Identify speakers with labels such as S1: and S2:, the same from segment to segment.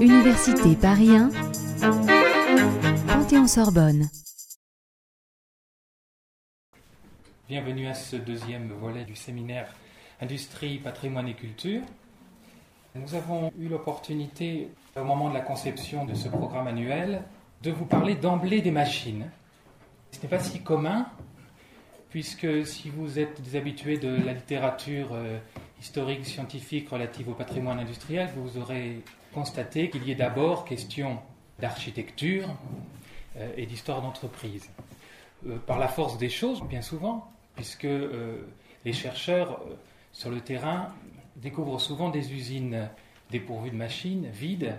S1: Université Paris 1, Panthéon-Sorbonne.
S2: Bienvenue à ce deuxième volet du séminaire Industrie, patrimoine et culture. Nous avons eu l'opportunité, au moment de la conception de ce programme annuel, de vous parler d'emblée des machines. Ce n'est pas si commun, puisque si vous êtes des habitués de la littérature euh, historique, scientifique relative au patrimoine industriel, vous aurez constaté qu'il y ait d'abord question d'architecture euh, et d'histoire d'entreprise. Euh, par la force des choses, bien souvent, puisque les chercheurs sur le terrain découvrent souvent des usines dépourvues de machines, vides,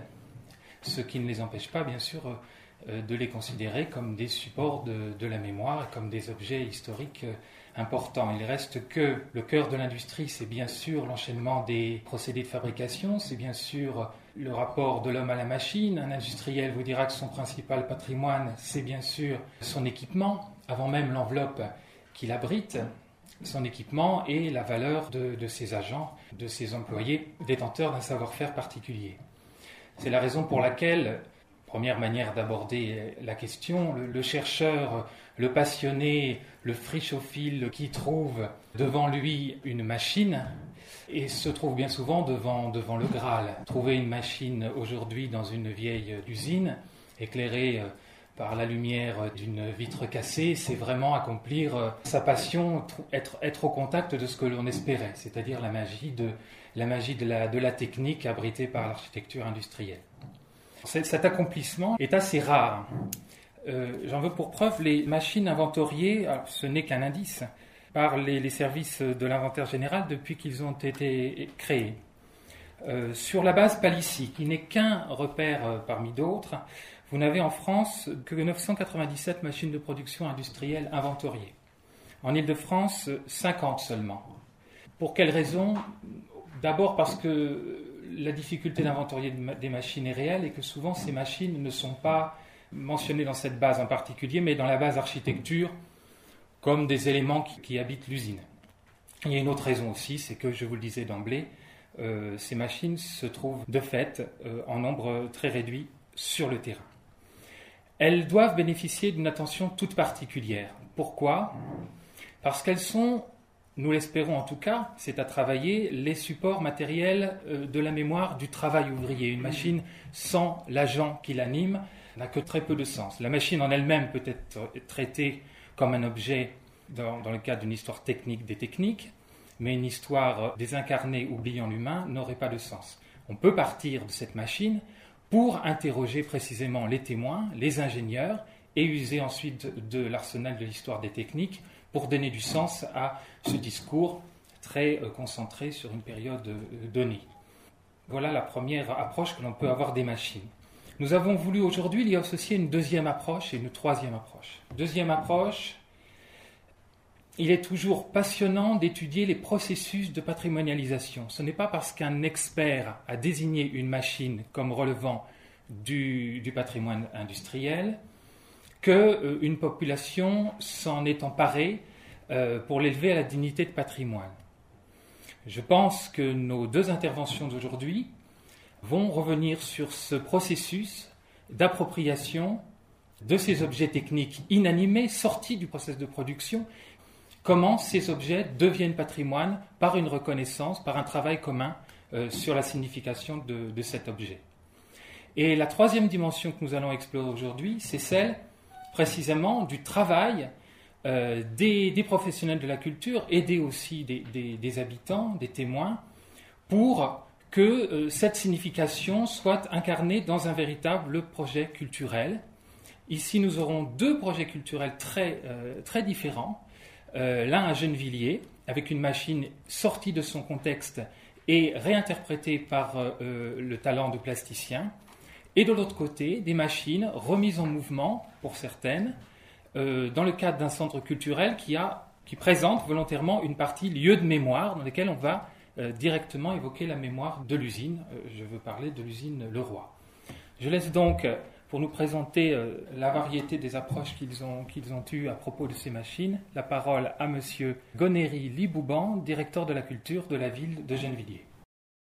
S2: ce qui ne les empêche pas, bien sûr, euh, de les considérer comme des supports de, la mémoire, comme des objets historiques euh, importants. Il reste que le cœur de l'industrie, c'est bien sûr l'enchaînement des procédés de fabrication, c'est bien sûr le rapport de l'homme à la machine. Un industriel vous dira que son principal patrimoine, c'est bien sûr son équipement, avant même l'enveloppe qu'il abrite son équipement et la valeur de, ses agents, de ses employés, détenteurs d'un savoir-faire particulier. C'est la raison pour laquelle première manière d'aborder la question. Le, chercheur, le passionné, le frichophile qui trouve devant lui une machine et se trouve bien souvent devant, devant le Graal. Trouver une machine aujourd'hui dans une vieille usine, éclairée euh, par la lumière d'une vitre cassée, c'est vraiment accomplir euh, sa passion, être, être au contact de ce que l'on espérait, c'est-à-dire la magie de la, magie de la, de la technique abritée par l'architecture industrielle. Cet accomplissement est assez rare. Euh, j'en veux pour preuve les machines inventoriées, ce n'est qu'un indice, par les, services de l'inventaire général depuis qu'ils ont été créés. Euh, sur la base Palissy, qui n'est qu'un repère euh, parmi d'autres, vous n'avez en France que 997 machines de production industrielle inventoriées. En Ile-de-France, 50 seulement. Pour quelles raisons D'abord parce que la difficulté d'inventorier des machines est réelle et que souvent ces machines ne sont pas mentionnées dans cette base en particulier, mais dans la base architecture comme des éléments qui, habitent l'usine. Il y a une autre raison aussi, c'est que, je vous le disais d'emblée, euh, ces machines se trouvent de fait euh, en nombre très réduit sur le terrain. Elles doivent bénéficier d'une attention toute particulière. Pourquoi? Parce qu'elles sont nous l'espérons en tout cas, c'est à travailler les supports matériels euh, de la mémoire du travail ouvrier. Une machine sans l'agent qui l'anime n'a que très peu de sens. La machine en elle-même peut être traitée comme un objet dans, le cadre d'une histoire technique des techniques, mais une histoire désincarnée oubliant l'humain n'aurait pas de sens. On peut partir de cette machine pour interroger précisément les témoins, les ingénieurs, et user ensuite de l'arsenal de l'histoire des techniques pour donner du sens à ce discours très euh, concentré sur une période euh, donnée. Voilà la première approche que l'on peut avoir des machines. Nous avons voulu aujourd'hui y associer une deuxième approche et une troisième approche. Deuxième approche, il est toujours passionnant d'étudier les processus de patrimonialisation. Ce n'est pas parce qu'un expert a désigné une machine comme relevant du, du patrimoine industriel qu'une euh, population s'en est emparée euh, pour l'élever à la dignité de patrimoine. Je pense que nos deux interventions d'aujourd'hui vont revenir sur ce processus d'appropriation de ces objets techniques inanimés sortis du processus de production, comment ces objets deviennent patrimoine par une reconnaissance, par un travail commun euh, sur la signification de cet objet. Et la troisième dimension que nous allons explorer aujourd'hui, c'est celle précisément du travail euh, des, professionnels de la culture, aider aussi des, habitants, des témoins, pour que euh, cette signification soit incarnée dans un véritable projet culturel. Ici, nous aurons deux projets culturels très, euh, très différents. L'un à Gennevilliers, avec une machine sortie de son contexte et réinterprétée par le talent de plasticien, et de l'autre côté, des machines remises en mouvement, pour certaines, euh, dans le cadre d'un centre culturel qui, présente volontairement une partie lieu de mémoire, dans lequel on va euh, directement évoquer la mémoire de l'usine. Euh, je veux parler de l'usine Leroy. Je laisse donc, pour nous présenter la variété des approches qu'ils ont, qu'ils ont eues à propos de ces machines, la parole à M. Gonéry Libouban, directeur de la culture de la ville de Gennevilliers.